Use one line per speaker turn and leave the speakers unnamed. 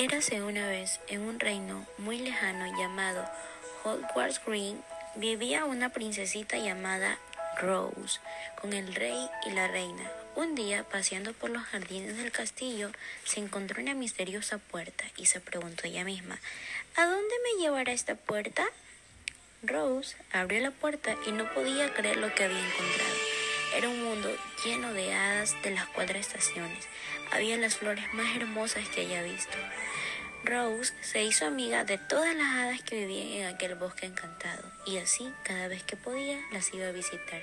Érase una vez en un reino muy lejano llamado Hogwarts Green, vivía una princesita llamada Rose con el rey y la reina. Un día, paseando por los jardines del castillo, se encontró una misteriosa puerta y se preguntó ella misma, ¿A dónde me llevará esta puerta? Rose abrió la puerta y no podía creer lo que había encontrado. Era un mundo lleno de hadas de las cuatro estaciones. Había las flores más hermosas que haya visto. Rose se hizo amiga de todas las hadas que vivían en aquel bosque encantado y así cada vez que podía las iba a visitar.